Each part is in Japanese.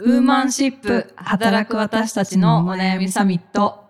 ウーマンシップ働く私たちのお悩みサミット。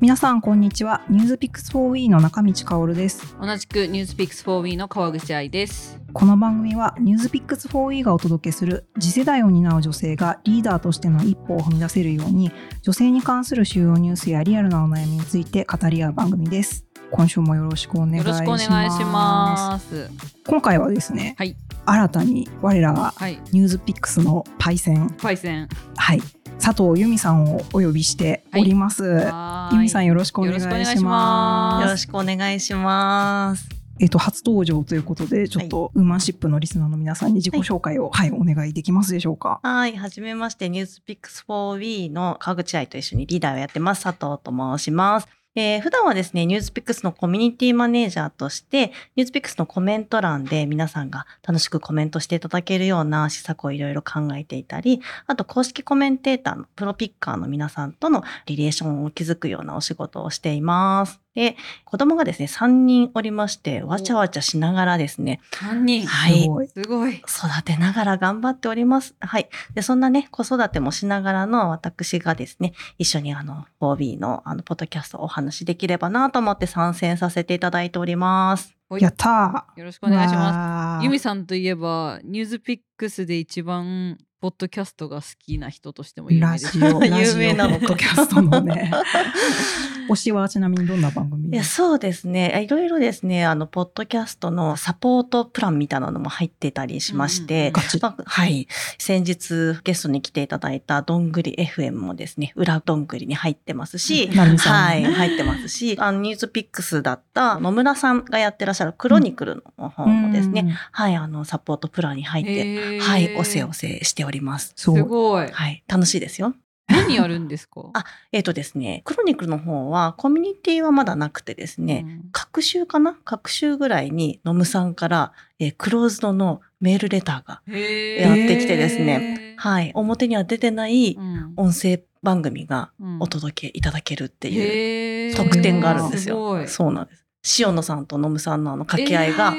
皆さんこんにちはニュースピックス 4E の中道香です同じくニュースピックス 4W の川口愛です。この番組はニュースピックス 4E がお届けする次世代を担う女性がリーダーとしての一歩を踏み出せるように女性に関する主要ニュースやリアルなお悩みについて語り合う番組です今週もよろしくお願いしよろしくおます願いします。今回はですね、はい新たに我らがはい。ニュースピックスのパイセンパイセン。はい佐藤由美さんをお呼びしております、はーい由美さんよろしくお願いしまますよろしくお願いします。えっと、初登場ということで、ちょっと、ウーマンシップのリスナーの皆さんに自己紹介を、はい、お願いできますでしょうか？はい、はじめまして、ニュースピックス 4W の川口愛と一緒にリーダーをやってます、佐藤と申します。えー普段はですね、ニュースピックスのコミュニティマネージャーとして、ニュースピックスのコメント欄で皆さんが楽しくコメントしていただけるような施策をいろいろ考えていたり、あと公式コメンテーターのプロピッカーの皆さんとのリレーションを築くようなお仕事をしています。で、子供がですね、3人おりまして、わちゃわちゃしながらですね、三人。はいすごい。育てながら頑張っております。はい。で、そんなね、子育てもしながらの私がですね、一緒にあの、4B のあの、ポッドキャストをお話しできればなと思って参戦させていただいております。はいやったー。よろしくお願いします。すユミさんといえば、ニュースピックスで一番ポッドキャストが好きな人としても有名ラです。ジオ、ラジオ、有名なのポッドキャストのね。推しはちなみにどんな番組？いや、そうですね。いろいろですね、あの、ポッドキャストのサポートプランみたいなのも入ってたりしまして、ガチ。まあはい。先日ゲストに来ていただいたどんぐり FM もですね、裏どんぐりに入ってますし。はい、入ってますし、あの、ニュースピックスだった野村さんがやってらっしゃるクロニクルの方もですね、うん。はい、あの、サポートプランに入って、はい、おせおせしております。す。ごい。はい、楽しいですよ。何やるんですか？あえっ、とですね、クロニクルの方はコミュニティはまだなくてですね、うん各週かな？各週ぐらいに野村さんから、えークローズドのメールレターが、やってきてですねはい、表には出てないうん音声番組がうんお届けいただけるっていう特典があるんですよ。すごい。そうなんです。塩野さんと野村さんのあの掛け合いが、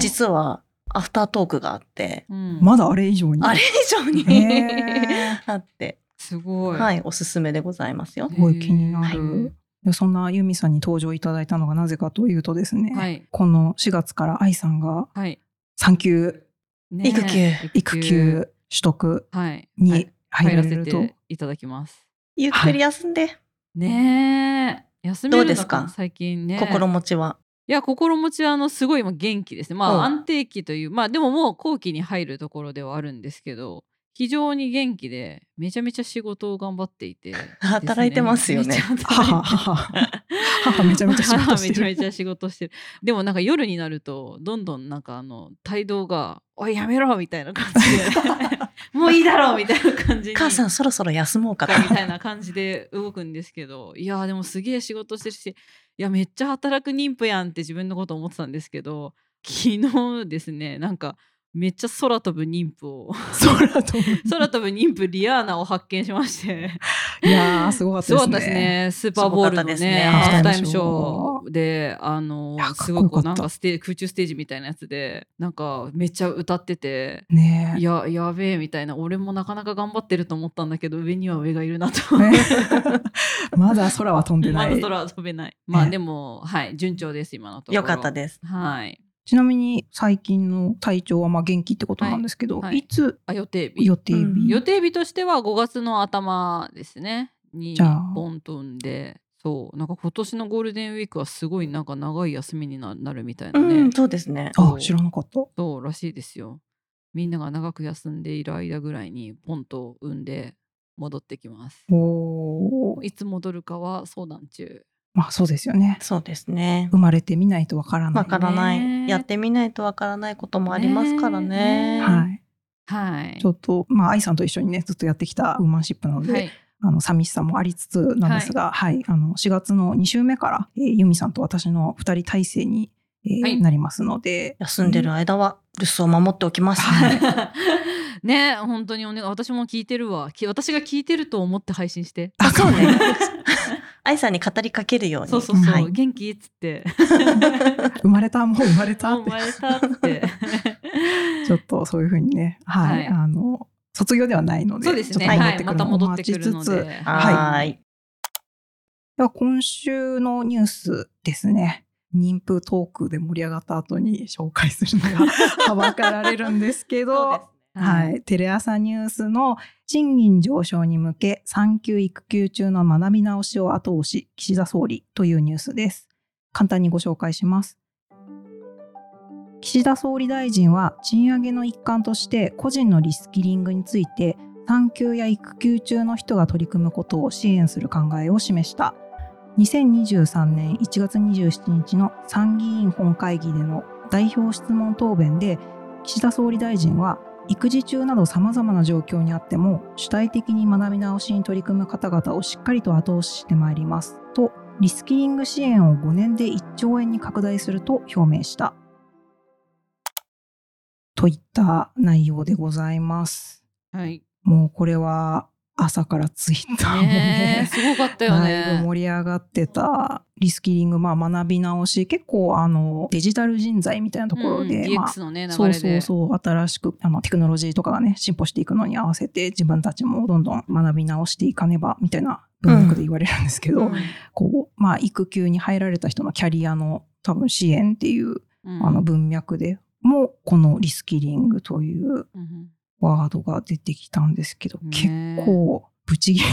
実はアフタートークがあって、うんまだあれ以上に？あれ以上にへ あって、すごい。はい、おすすめでございますよす。ごい気になはいそんな由美さんに登場いただいたのがなぜかというとですね、はい。この4月から愛さんがはい。産休、ね育休育休取得はい。にはい入入られると。ていただきます。ゆっくり休んで、ねえ。休めるのどうですか？最近ね。心持ちは？いや心持ちはあのすごい今元気ですね。まうんあ安定期というまあでももう後期に入るところではあるんですけど非常に元気でめちゃめちゃ仕事を頑張っていて、働いてますよね 母、めちゃめちゃ仕事してる。めちゃめちゃ仕事してる。でもなんか夜になるとどんどんなんかあの態度が「おいやめろ!」みたいな感じで「もういいだろ!」みたいな感じに。母さんそろそろ休もうかと。みたいな感じで動くんですけどいやーでもすげえ仕事してるしいやめっちゃ働く妊婦やんって自分のこと思ってたんですけど昨日ですねなんかめっちゃ空飛ぶ妊婦を 空飛ぶ。空飛ぶ妊婦リアーナを発見しましていやー、すごかったですね。すごかったですねスーパーボールのねハーフタイムショョーであのすごくなんかステー空中ステージみたいなやつでなんかめっちゃ歌っててねいややべえみたいな俺もなかなか頑張ってると思ったんだけど上には上がいるなとね まだ空は飛んでない。まだ空は飛べない。まあでも、はい、順調です、今のところ。よかったです。はい。ちなみに最近の体調はまあ元気ってことなんですけど、はいはい。いつ？あ、予定日。予定日、うん。予定日としては5月の頭ですね。にボンとんで。そう。なんか今年のゴールデンウィークはすごいなんか長い休みにななるみたいなね、うん、そうですね。あ、知らなかった。そうらしいですよ。みんなが長く休んでいる間ぐらいにポンと産んで戻ってきます。いつ戻るかは相談中まあそうですよね。そうですね。生まれてみないとわからない。わからない、ねやってみないとわからないこともありますからね。ねはい。はいちょっと、まあ、愛さんと一緒にね、ずっとやってきたウーマンシップなので、はいあの、寂しさもありつつなんですが、はい、あの、4月の2週目から、えーユミさんと私の2人体制に、えーはいなりますので、休んでる間は留守を守っておきます。はい ね本当にお願い私も聞いてるわき私が聞いてると思って配信してあ、そうね。愛さんに語りかけるように。そうそうそう、はい。元気？っつって。生まれた？もう生まれた？っ生まれたって。ちょっとそういうふうにね、はい、はい。あの卒業ではないので、そうですね。はい。また戻ってくるのお待ちつつではーい。では今週のニュースですね。妊婦トークで盛り上がった後に紹介するのが はばかられるんですけど、はい、テレ朝ニュースの賃金上昇に向け産休育休中の学び直しを後押し岸田総理というニュースです。簡単にご紹介します。岸田総理大臣は賃上げの一環として個人のリスキリングについて産休や育休中の人が取り組むことを支援する考えを示した2023年1月27日の参議院本会議での代表質問答弁で岸田総理大臣は育児中などさまざまな状況にあっても主体的に学び直しに取り組む方々をしっかりと後押ししてまいります。とリスキリング支援を5年で1兆円に拡大すると表明した。といった内容でございます。はい。もうこれは朝からツイッターもねすごかったよだいぶね盛り上がってた。リスキリング、まあ、学び直し結構あのデジタル人材みたいなところで、うんまあね流そうそうそう新しくあのテクノロジーとかがね進歩していくのに合わせて自分たちもどんどん学び直していかねばみたいな文脈で言われるんですけど、うん。こうまあ育休に入られた人のキャリアの多分支援っていううん。あの文脈でもこのリスキリングといううんワードが出てきたんですけど、ね。結構ブチギレ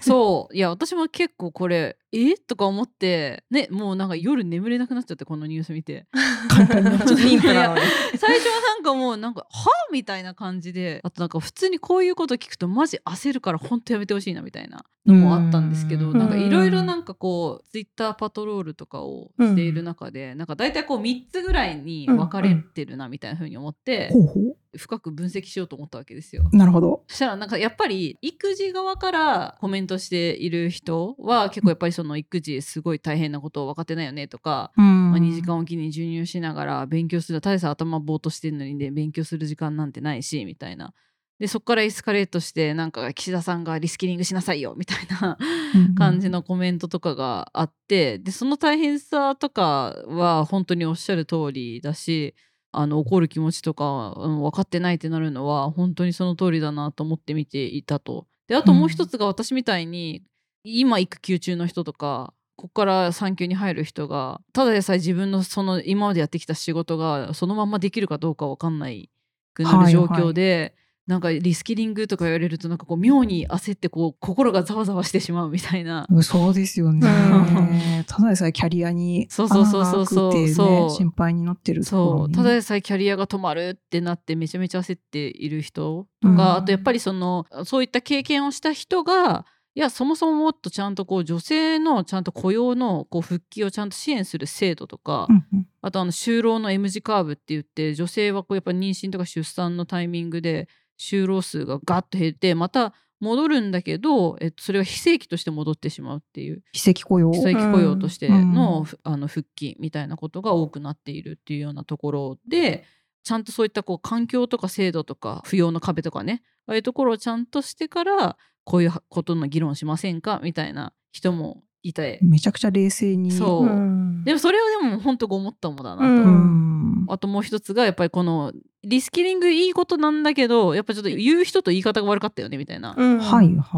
そう。いや私も結構これえ？とか思ってねもうなんか夜眠れなくなっちゃってこのニュース見て。簡単に。最初はなんかもうなんかはみたいな感じで。あとなんか普通にこういうこと聞くとマジ焦るから本当やめてほしいなみたいなのもあったんですけどうん。なんかいろいろなんかこうツイッターパトロールとかをしている中で、なんか大体こう3つぐらいに分かれてるなみたいな風に思って、ほうほ深く分析しようと思ったわけですよ。うなるほど。そしたらなんかやっぱり育児側からコメントしている人は結構やっぱりその育児すごい大変なことを分かってないよねとか、うんまあ、2時間おきに授乳しながら勉強する大差頭ぼーっとしてるのにね勉強する時間なんてないしみたいな。でそこからエスカレートしてなんか岸田さんがリスキリングしなさいよみたいな感じのコメントとかがあってでその大変さとかは本当におっしゃる通りだしあの怒る気持ちとか、うん、分かってないってなるのは本当にその通りだなと思って見ていたと。であともう一つが私みたいに、今育休中の人とかここから産休に入る人がただでさえ自分のその今までやってきた仕事がそのままできるかどうか分かんないくなる状況で、なんかリスキリングとか言われるとなんかこう妙に焦ってこう心がざわざわしてしまうみたいな。そうですよねう。ただでさえキャリアにそうそうそうそうそう穴が開くっていうねそう心配になってるそう。ただでさえキャリアが止まるってなってめちゃめちゃ焦っている人とか、うんあとやっぱりそのそういった経験をした人がいやそもそももっとちゃんとこう女性のちゃんと雇用のこう復帰をちゃんと支援する制度とか、うんうんあとあの就労の M 字カーブって言って女性はこうやっぱ妊娠とか出産のタイミングで就労数がガッと減ってまた戻るんだけど、えっと、それが非正規として戻ってしまうっていう非正規雇用？非正規雇用としての,、うんふあの復帰みたいなことが多くなっているっていうようなところでちゃんとそういったこう環境とか制度とか扶養の壁とかねああいうところをちゃんとしてからこういうことの議論しませんかみたいな人もいてめちゃくちゃ冷静に。そううんでもそれはでも本当ごもっともだなと。うんうん。あともう一つがやっぱりこのリスキリングいいことなんだけどやっぱちょっと言う人と言い方が悪かったよねみたいな。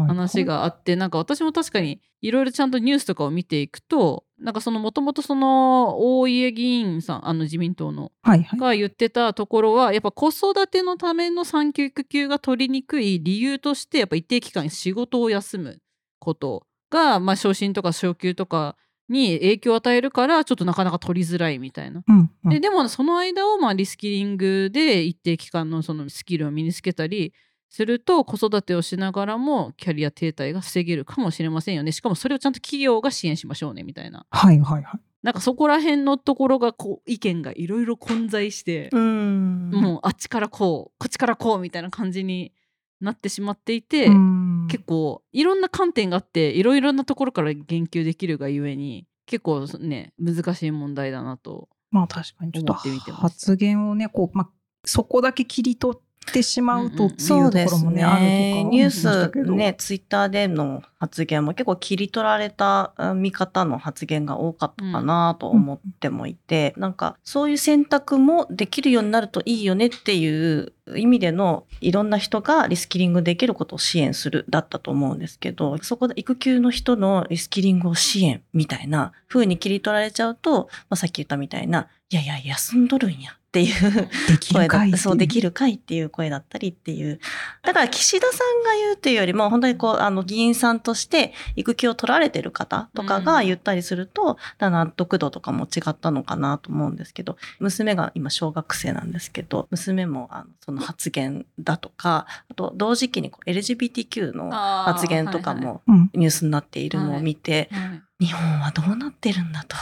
話があってなんか私も確かにいろいろちゃんとニュースとかを見ていくとなんかそのもともとその大家議員さんあの自民党のはいはい。が言ってたところはやっぱ子育てのための産休育休が取りにくい理由としてやっぱ一定期間仕事を休むことが、まあ、昇進とか昇給とかに影響を与えるからちょっとなかなか取りづらいみたいな。うんうんででもその間をまあリスキリングで一定期間のそのスキルを身につけたりすると子育てをしながらもキャリア停滞が防げるかもしれませんよねしかもそれをちゃんと企業が支援しましょうねみたいなはいはいはい。なんかそこら辺のところがこう意見がいろいろ混在して、うんもうあっちからこうこっちからこうみたいな感じになってしまっていて、うん。結構いろんな観点があっていろいろなところから言及できるがゆえに結構ね難しい問題だなとまあ確かに。ちょっと思ってみてます発言をねこう、まあ、そこだけ切り取ってしまうとっていそううところもね、あるとかニュースね、ツイッターでの発言も結構切り取られたあ見方の発言が多かったかなと思ってもいて、なんかそういう選択もできるようになるといいよねっていう意味でのいろんな人がリスキリングできることを支援するだったと思うんですけど、そこで育休の人のリスキリングを支援みたいな風に切り取られちゃうと、まあ、さっき言ったみたいな、いやいや、休んどるんやっていう声だっるかいっていそうできるかいっていう声だったりっていう。だから岸田さんが言うというよりも、本当にこう、あの、議員さんとして育休を取られてる方とかが言ったりすると、だ納得度とかも違ったのかなと思うんですけど、娘が今小学生なんですけど、娘もあのその発言だとか、あと同時期にこう LGBTQ の発言とかもうんニュースになっているのを見て、はい日本はどうなってるんだと。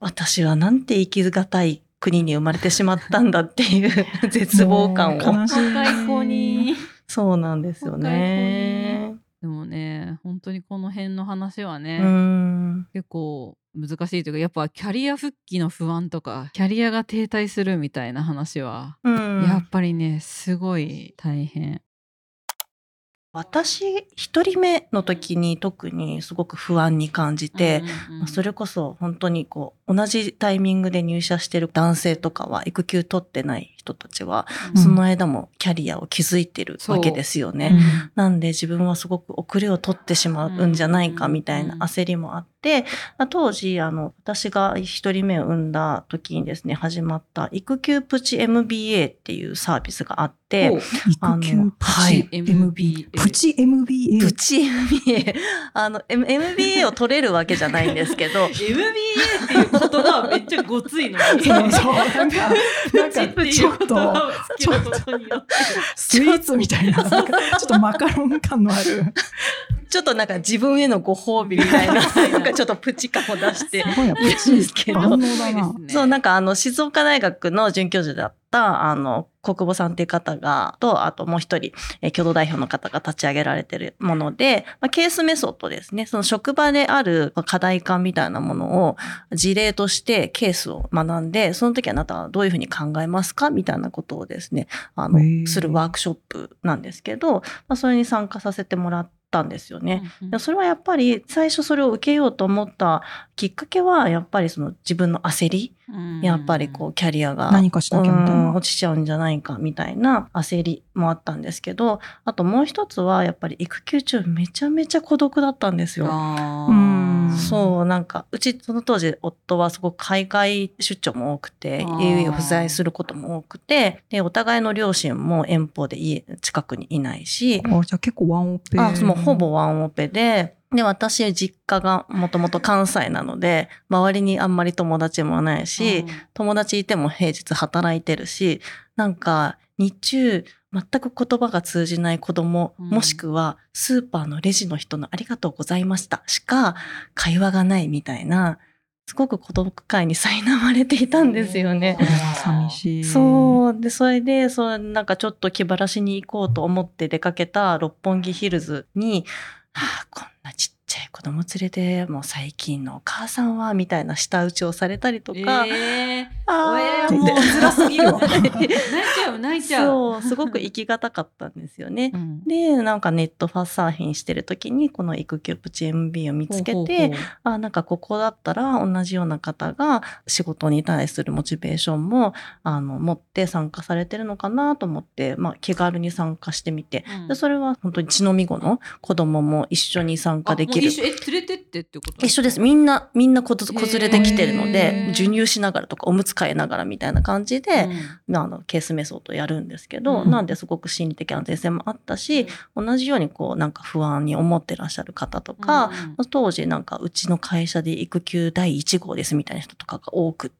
私はなんて生きがたい国に生まれてしまったんだっていう 絶望感を。悲しい。そうなんですよね。でもね本当にこの辺の話はね、うん。結構難しいというかやっぱキャリア復帰の不安とかキャリアが停滞するみたいな話は、うんやっぱりねすごい大変。私一人目の時に特にすごく不安に感じて、うんうんまあそれこそ本当にこう同じタイミングで入社してる男性とかは育休取ってない人たちは、うんその間もキャリアを築いてるわけですよね。うんなんで自分はすごく遅れを取ってしまうんじゃないかみたいな焦りもあって、まあ当時、あの、私が一人目を産んだ時にですね、始まった育休プチ MBA っていうサービスがあって、育休プはいチ MBA。プチ MBA。プチ MBA、あの、M- MBA を取れるわけじゃないんですけど、MBA っていう言葉はめっちゃごついのに。そ うそう。なんか、なんかってちょっと。スイーツみたいな、なんかちょっとマカロン感のある。ちょっとなんか自分へのご褒美みたいな、なんかちょっとプチ感を出してすごいるんチですけど。そう、なんかあの、静岡大学の准教授だった、あの、国母さんっていう方が、と、あともう一人、えー共同代表の方が立ち上げられてるもので、まあ、ケースメソッドですね。その職場であるまあ課題感みたいなものを事例としてケースを学んで、その時あなたはどういうふうに考えますかみたいなことをですね、あのするワークショップなんですけど、まあ、それに参加させてもらったんですよね。それはやっぱり最初それを受けようと思ったきっかけはやっぱりその自分の焦り、うんやっぱりこうキャリアが何かしなきゃみたいうんな。落ちちゃうんじゃないかみたいな焦りもあったんですけどあともう一つはやっぱり育休中めちゃめちゃ孤独だったんですよ。うんそうなんかうちその当時夫はすごく海外出張も多くて家を不在することも多くてでお互いの両親も遠方で家近くにいないし。あじゃあ結構ワンオペ。あ、もうほぼワンオペで、で、私、実家がもともと関西なので、周りにあんまり友達もないし、友達いても平日働いてるし、なんか、日中、全く言葉が通じない子供、うん。もしくはスーパーのレジの人のありがとうございましたしか会話がないみたいな、すごく孤独感に苛まれていたんですよね。寂しい。そう。で、それで、そう、なんかちょっと気晴らしに行こうと思って出かけた六本木ヒルズに、ああ、こんなちっちゃい子供連れて、もう最近のお母さんは、みたいな舌打ちをされたりとか、えー。ああえーもう辛すぎるわ。泣いちゃう泣いちゃう。そう、すごく生きがたかったんですよね。うん。で、なんかネットファサーフィンしてる時に、この育休プチ MB を見つけて、あなんかここだったら同じような方が仕事に対するモチベーションもあの持って参加されてるのかなと思って、まあ、気軽に参加してみて、うん。でそれは本当に血のみ子の子供も一緒に参加できる。一緒え連れてってってこと一緒です。みんなみんな子子連れで来てるのへでー授乳しながらとかおむつ替えながらみたいな感じで、うん。まあ、あのケースメソッドやるんですけど、うん。なんですごく心理的安全性もあったし、同じようにこうなんか不安に思ってらっしゃる方とか、うん。当時なんかうちの会社で育休第1号ですみたいな人とかが多くって、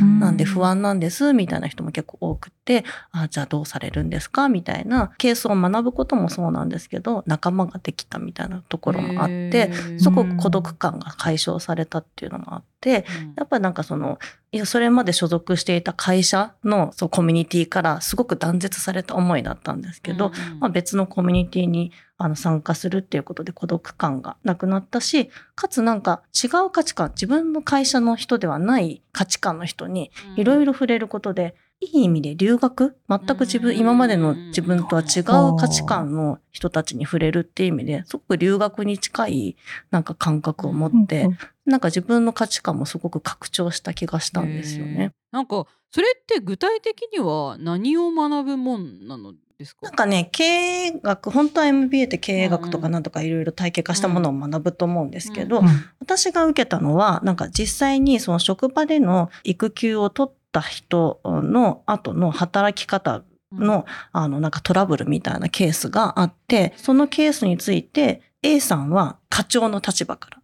うん。なんで不安なんですみたいな人も結構多くって、あじゃあどうされるんですか？みたいなケースを学ぶこともそうなんですけど、仲間ができたみたいなところもあって、すごく孤独感が解消されたっていうのもあって、やっぱりなんかその、いや、それまで所属していた会社のそうコミュニティからすごく断絶された思いだったんですけど、まあ、別のコミュニティにあの参加するっていうことで孤独感がなくなったし、かつなんか違う価値観、自分の会社の人ではない価値観の人にいろいろ触れることで、いい意味で留学全く自分、うん今までの自分とは違う価値観の人たちに触れるっていう意味ですごく留学に近いなんか感覚を持って、うんなんか自分の価値観もすごく拡張した気がしたんですよね。なんかそれって具体的には何を学ぶもんなの？ですか？なんかね、経営学、本当は MBA って経営学とうんうんかなんとかいろいろ体系化したものを学ぶと思うんですけど、うん私が受けたのは、なんか実際にその職場での育休を取った人の後の働き方の、あの、なんかトラブルみたいなケースがあって、そのケースについて A さんは課長の立場から、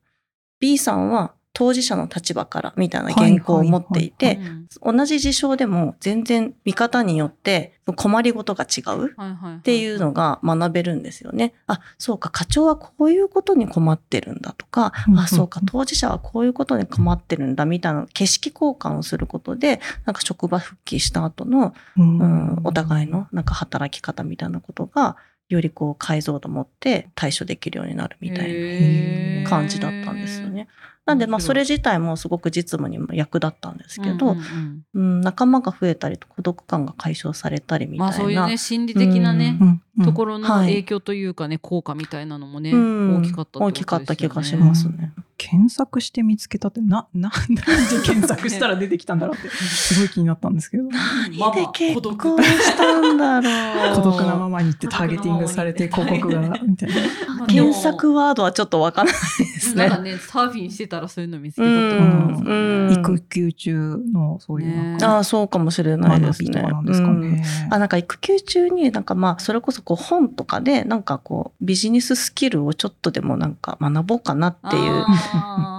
B さんは当事者の立場からみたいな原稿を持っていて、うん同じ事象でも全然見方によって困りごとが違う。っていうのが学べるんですよね。あ、そうか、課長はこういうことに困ってるんだとかあ、そうか、当事者はこういうことに困ってるんだみたいな景色交換をすることで、なんか職場復帰した後の、うんうん、お互いのなんか働き方みたいなことが、よりこう解像度持って対処できるようになるみたいな感じだったんですよね。なんで、まあ、それ自体もすごく実務にも役立ったんですけど、うんうん仲間が増えたり、孤独感が解消されたりみたいな。まあそういうね心理的なね、うんうんところのはい影響というかね、効果みたいなのもね、うん大きかった大きかった気がしまますね。検索して見つけたってなな なんで検索したら出てきたんだろうって すごい気になったんですけど何で結婚したんだろう。孤独なままにってターゲティングされて 広告がみたいな。検索ワードはちょっとわからないですね。なんかねサーフィンしてたらそういうの見つけうたってことなんですかね、ん、育休中のそういうああ、そうかもしれないですね。学びとかなんですかうん。ね。あなんか育休中になんかまあそれこそこう本とかでなんかこうビジネススキルをちょっとでもなんか学ぼうかなっていう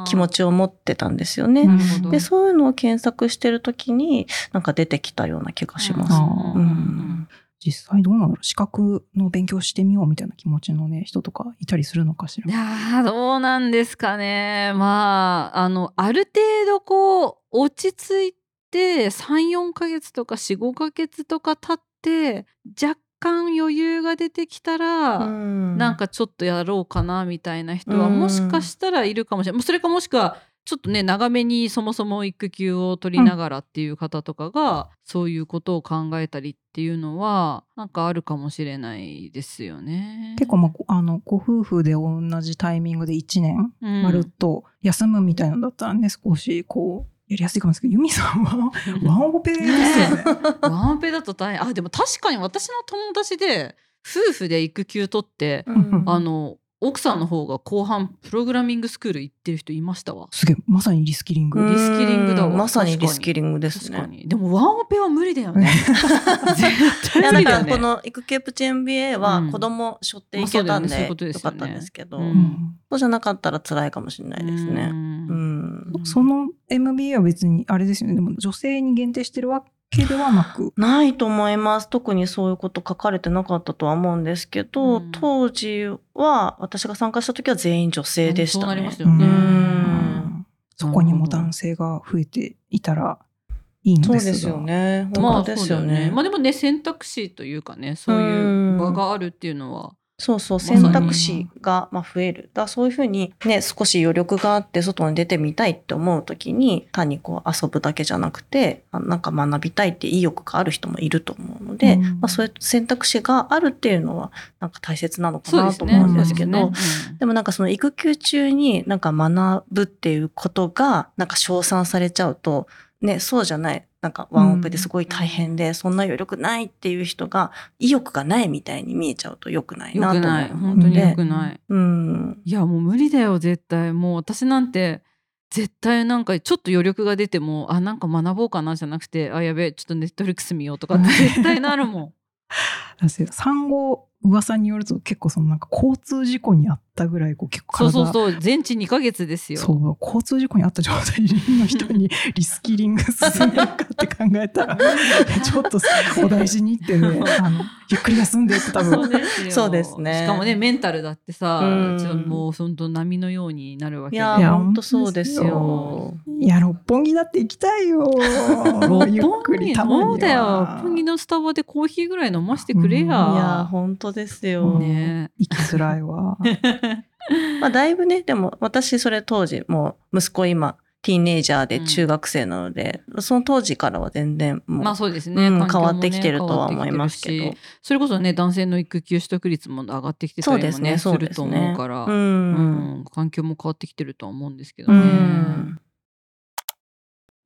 気持ちを持ってたんですよね。でそういうのを検索してる時になんか出てきたような気がします。うん実際どうなんだろう？資格の勉強してみようみたいな気持ちのね人とかいたりするのかしら？い。やーどうなんですかね。まああのある程度こう落ち着いて34ヶ月とか45ヶ月とか経って若干余裕が出てきたら、うん。なんかちょっとやろうかなみたいな人はうん。もしかしたらいるかもしれない、もうそれかもしくはちょっとね長めにそもそも育休を取りながらっていう方とかが、そういうことを考えたりっていうのはなんかあるかもしれないですよね。結構まあごあのご夫婦で同じタイミングで1年うん。まるっと休むみたいなんだったらね少しこうやりやすいかもしれないですけどユミさんはワンオペですよね。ワンオペだと大変。あでも確かに私の友達で夫婦で育休取って、うん。あの奥さんの方が後半プログラミングスクール行ってる人いましたわ。すげえまさにリスキリング。うんリスキリングだわまさにリスキリングですね。にでもワンオペは無理だよね。絶いやだから対無理だよね。この育休プチ MBA はうん子供背負っていけたんでよねよかったんですけど、ううんんそうじゃなかったら辛いかもしれないですね。ううんん。その MBA は別にあれですよねでも女性に限定してるわけではなく？ないと思います。特にそういうこと書かれてなかったとは思うんですけど、うん当時は私が参加した時は全員女性でしたねそうなります。うよね。んそこにも男性が増えていたらいいのですが。そうですよね。まあ本当ですよそうだね。まあでもね選択肢というかねそういう場があるっていうのはそうそう、選択肢がまあ増える。だそういうふうにね、少し余力があって外に出てみたいって思うときに、単にこう遊ぶだけじゃなくて、あなんか学びたいって意欲がある人もいると思うので、うん。まあそういう選択肢があるっていうのは、なんか大切なのか。なと思うんですけど、ででもなんかその育休中になんか学ぶっていうことがなんか称賛されちゃうと、ね、そうじゃない。なんかワンオペですごい大変で、そんな余力ないっていう人が意欲がないみたいに見えちゃうと良くないうん、なとよくない思う本当にので。よくない。うん。いやもう無理だよ絶対もう私なんて絶対なんかちょっと余力が出てもあなんか学ぼうかなじゃなくてあやべえちょっとネットフリックス見ようとかって絶対なるもん。産後噂によると結構そのなんか交通事故にあっったぐらいこう結構体そうそうそう。全治2ヶ月ですよ。そう。交通事故に遭った状態の人に リスキリング進めるかって考えたらちょっとお大事にってね あのゆっくり休んでって多分。そうですよ。そうですね。しかもねメンタルだってさ、もう本当波のようになるわけでいやいや本当そうですよ。いや六本木だって行きたいよ。六ゆっく本木りたまには。そうだよ。六本木のスタバでコーヒーぐらい飲ましてくれや、うん。いや本当ですよ。ね。行きづらいわ まあだいぶねでも私それ当時もう息子今ティーンエイジャーで中学生なので、その当時からは全然もう、まあそうですね、うん変わってきてるとは思いますけど。それこそね男性の育休取得率も上がってきてたりもねそうですね。すると思うから、うん。うん環境も変わってきてるとは思うんですけどうね。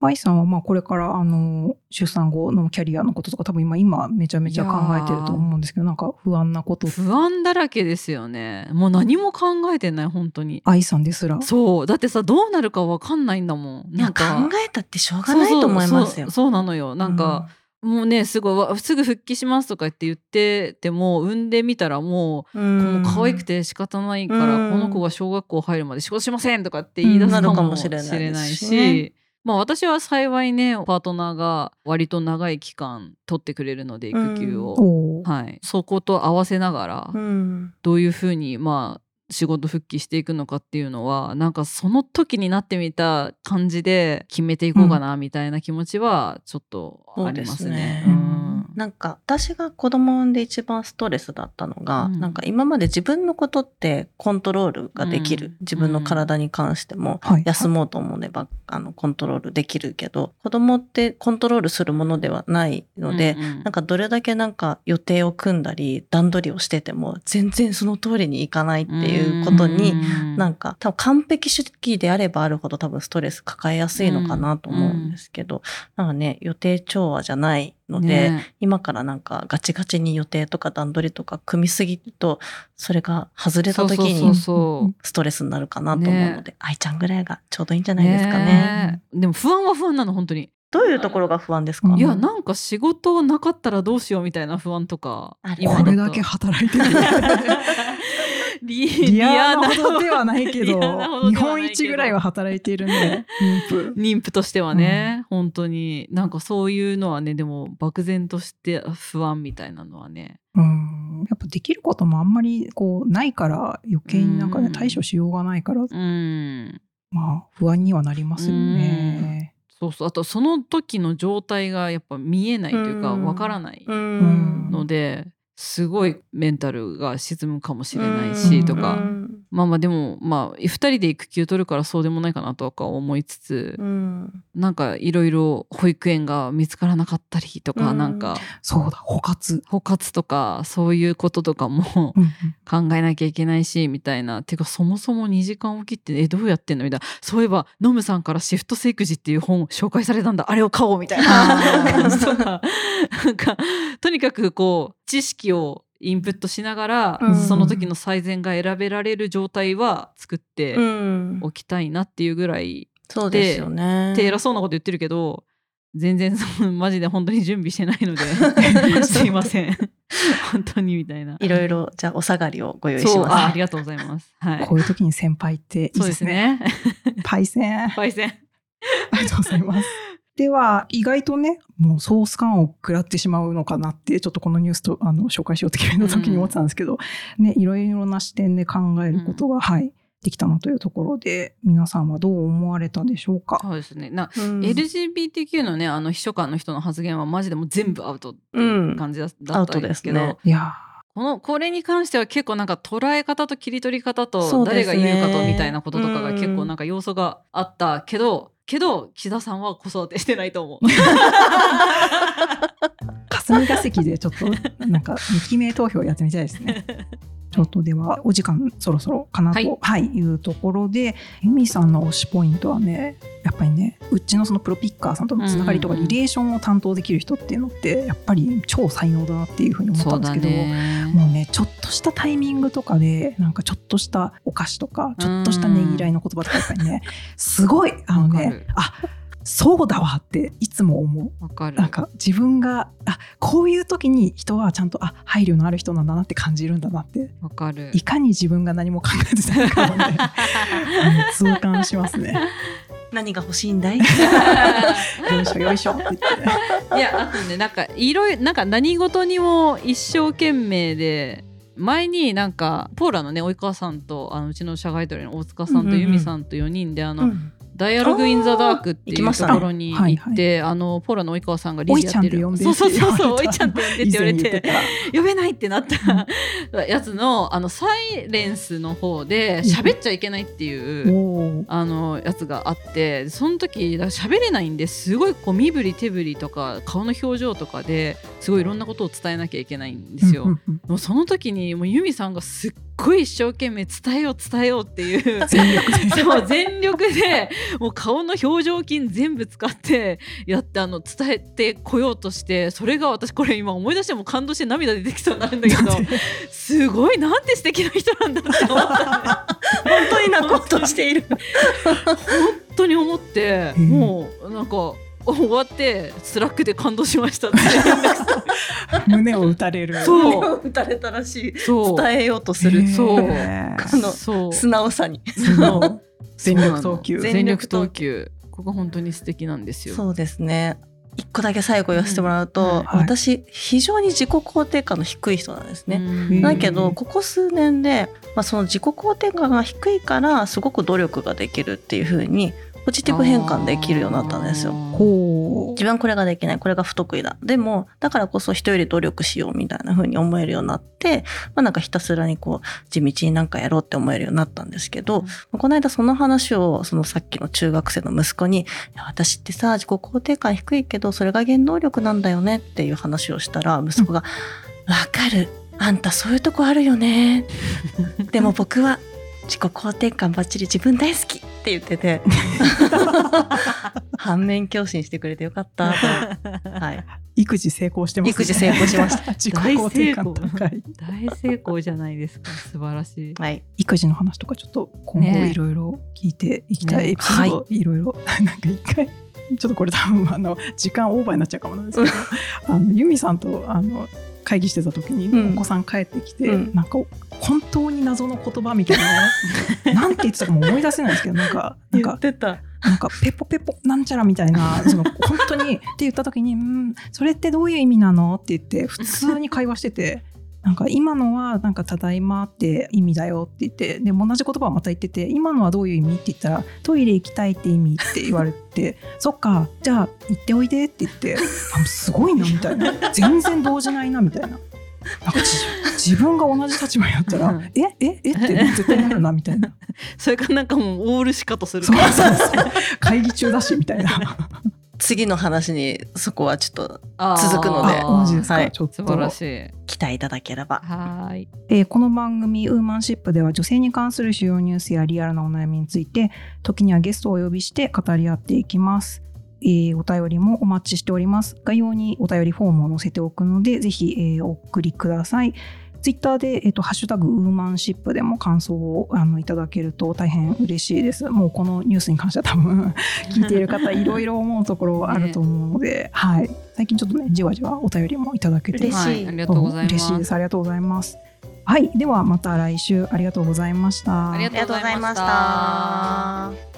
ん愛さんはまあこれからあの出産後のキャリアのこととか多分今今めちゃめちゃ考えてると思うんですけどなんか不安なこと。不安だらけですよね。もう何も考えてない本当に。愛さんですら。そう。だってさどうなるかわかんないんだもん。なんか考えたってしょうがないと思いますよ。そうそうそう。そうなのよ。なんか、もうねすごいわすぐ復帰しますとか言って言ってても産んでみたらもううん、もう可愛くて仕方ないから、うん。この子が小学校入るまで仕事しませんとかって言い出すうん。かもなるかもし。しれないし、まあ私は幸いねパートナーが割と長い期間取ってくれるので育休を、おー。はい、そこと合わせながらうん。どういうふうにまあ仕事復帰していくのかっていうのはなんかその時になってみた感じで決めていこうかなみたいな気持ちはちょっとありますね。うんなんか私が子供を産んで一番ストレスだったのが、うん。なんか今まで自分のことってコントロールができる、うん。自分の体に関しても、はい。休もうと思えばあのコントロールできるけど子供ってコントロールするものではないので、うんうん。なんかどれだけなんか予定を組んだり段取りをしてても全然その通りにいかないっていうことに、うんなんか多分完璧主義であればあるほど多分ストレス抱えやすいのかなと思うんですけど、なんかね予定調和じゃないので、ね。今からなんかガチガチに予定とか段取りとか組みすぎるとそれが外れた時にストレスになるかなと思うので、ね。愛ちゃんぐらいがちょうどいいんじゃないですかね。え。でも不安は不安なの本当に。どういうところが不安ですか、うんいやなんか仕事なかったらどうしようみたいな不安とかこれだけ働いてて リリアなほど。ではないけど日本一ぐらいは働いているね妊婦。妊婦としてはね、本当に。なんかそういうのはねでも漠然として不安みたいなのはね。うん。やっぱできることもあんまりこうないから余計になんかねうん。対処しようがないから。うん。まあ不安にはなりますよね。そうそう。あとその時の状態がやっぱ見えないというかうん。わからないうん。のですごいメンタルが沈むかもしれないしうん。とか、うんまあまあでもまあ2人で育休取るからそうでもないかなとか思いつつ、うん。なんかいろいろ保育園が見つからなかったりとか、うん。なんかそうだ補活、包括とかそういうこととかも考えなきゃいけないしみたいな。てかそもそも2時間起きってえどうやってんの？みたいな。そういえばノムさんからシフトセ育児っていう本紹介されたんだ。あれを買おうみたいな。感じとかなんかとにかくこう知識をインプットしながら、うんその時の最善が選べられる状態は作ってうんおきたいなっていうぐらい、そうですよね。って偉そうなこと言ってるけど全然その マジで本当に準備してないので すいません本当にみたいないろいろじゃあお下がりをご用意しそうああます。りがとうございます。はい。こういう時に先輩っていいそうですですね。ね。パイセン。あ パイセン。りがとうございます。では、意外とね、もうソース感を食らってしまうのかなって、ちょっとこのニュースとあの紹介しようって決めた時に思ってたんですけど、ね、いろいろな視点で考えることが、はい、できたなというところで、皆さんはどう思われたでしょうか？そうですね。な、うん。LGBTQ のねあの秘書官の人の発言はマジでもう全部アウトっていう感じだ,、だったんですけどアウトいや。このこれに関しては結構なんか捉え方と切り取り方そと誰が言うかとみたいなこととかがうん結構なんか要素があったけど、けど岸田さんは子育てしてないと思う。ー 霞が関でちょっと、なんか、2期名投票やってみたいですね。ちょっとではお時間そろそろかなと、ははいい、いうところで、ユミさんの推しポイントはね、やっぱりね、うちのそのプロピッカーさんとのつながりとかリレーションを担当できる人っていうのって、やっぱり超才能だなっていうふうに思ったんですけど、ね。もうね、ちょっとしたタイミングとかで、なんかちょっとしたお菓子とか、ちょっとしたねぎらいの言葉とかやっぱりね、すごい、あのねあそうだわっていつも思う。わかる。なんか自分があこういう時に人はちゃんとあ配慮のある人なんだなって感じるんだなって。わかる。いかに自分が何も考えてないかをね うん痛感しますね。何が欲しいんだい？よいしょよいしょって言って。ね。いやあとねなんかいろいろなんか何事にも一生懸命で前になんかポーラのね及川さんとあのうちの社外取りの大塚さんうんうんうん。と由美さんと4人であの、うんダイアログ・イン・ザ・ダークっていうとあー行きましたね。ころにはい。行って、あのポーラの及川さんがリーダーやってるおいちゃんって呼んでそうそうそうそうおいちゃんって呼んでって。言われてて呼べないってなった。やつのあのサイレンスの方で喋っちゃいけないっていう。あのやつがあってその時喋れないんです。ごいこう身振り手振りとか顔の表情とかですごいいろんなことを伝えなきゃいけないんですよ。もうその時にもうユミさんがすっごい一生懸命伝えよう伝えようっていう。全力で。そう全力でもう顔の表情筋全部使ってやってあの伝えてこようとしてそれが私これ今思い出しても感動して涙出てきそうになるんだけどすごいなんて素敵な人なんだって思った本当に泣こうとしている。本当に思ってもうなんか終わって Slack で感動しましたって。胸を打たれる。そう。打たれたらしい。そう。伝えようとする。そう。あのそう。素直さに。そう。全力投球。全全力投球。ここが本当に素敵なんですよ。そうですね。一個だけ最後言わせてもらうと、うん。はい。私非常に自己肯定感の低い人なんですね、うん。だけどうんここ数年で、まあ、その自己肯定感が低いからすごく努力ができるっていう風にポジティブ変換できるようになったんですよ。自分はこれができない。これが不得意だ。でもだからこそ人より努力しようみたいな風に思えるようになって、まあ、なんかひたすらにこう地道になんかやろうって思えるようになったんですけど、この間その話をそのさっきの中学生の息子に「いや私ってさ自己肯定感低いけどそれが原動力なんだよね」っていう話をしたら息子が「わかる。あんたそういうとこあるよね」でも僕は自己肯定感ばっちり自分大好きって言ってて。反面教師にしてくれてよかったはい、育児成功してます、ね。育児成功しました。自己肯定感高い。大成功。じゃないですか。素晴らしい。はい、育児の話とかちょっと今後ね。いろいろ聞いていきたいね。エピソードいろいろ。なんか一回ちょっとこれ多分あの時間オーバーになっちゃうかもなんですけど。あのユミさんとあの会議してた時にうんお子さん帰ってきて、うんなんか本当に謎の言葉みたいな なんて言ってたかも思い出せないんですけどなんかなんかてた。なんかペポペポなんちゃらみたいなその本当にって言った時に「うんそれってどういう意味なの?」って言って普通に会話してて。なんか今のはなんかただいまって意味だよって言ってでも同じ言葉をまた言ってて今のはどういう意味って言ったらトイレ行きたいって意味って言われて そっかじゃあ行っておいでって言ってあすごいなみたいな。全然動じないなみたいな。なんか自自分が同じ立場になったらうん。えええって絶対なるなみたいな。それかなんかもうオールしかとする。そうそうそう。会議中だしみたいな。次の話にそこはちょっと続くのではいちょっと素晴らしい。期待いただければ。はーい。えーこの番組「ウーマンシップ」では女性に関する主要ニュースやリアルなお悩みについて時にはゲストをお呼びして語り合っていきます。えーお便りもお待ちしております。概要にお便りフォームを載せておくので、ぜひ、えーお送りください。ツイッターで、えっと、ハッシュタグウーマンシップでも感想をあのいただけると大変嬉しいです。もうこのニュースに関しては多分 聞いている方いろいろ思うところあると思うので、はい。最近ちょっとね、じわじわお便りもいただけて嬉しいはい、ありがとうございます。嬉しいです。ありがとうございます。はい、ではまた来週ありがとうございました。ありがとうございましたありがとうございました。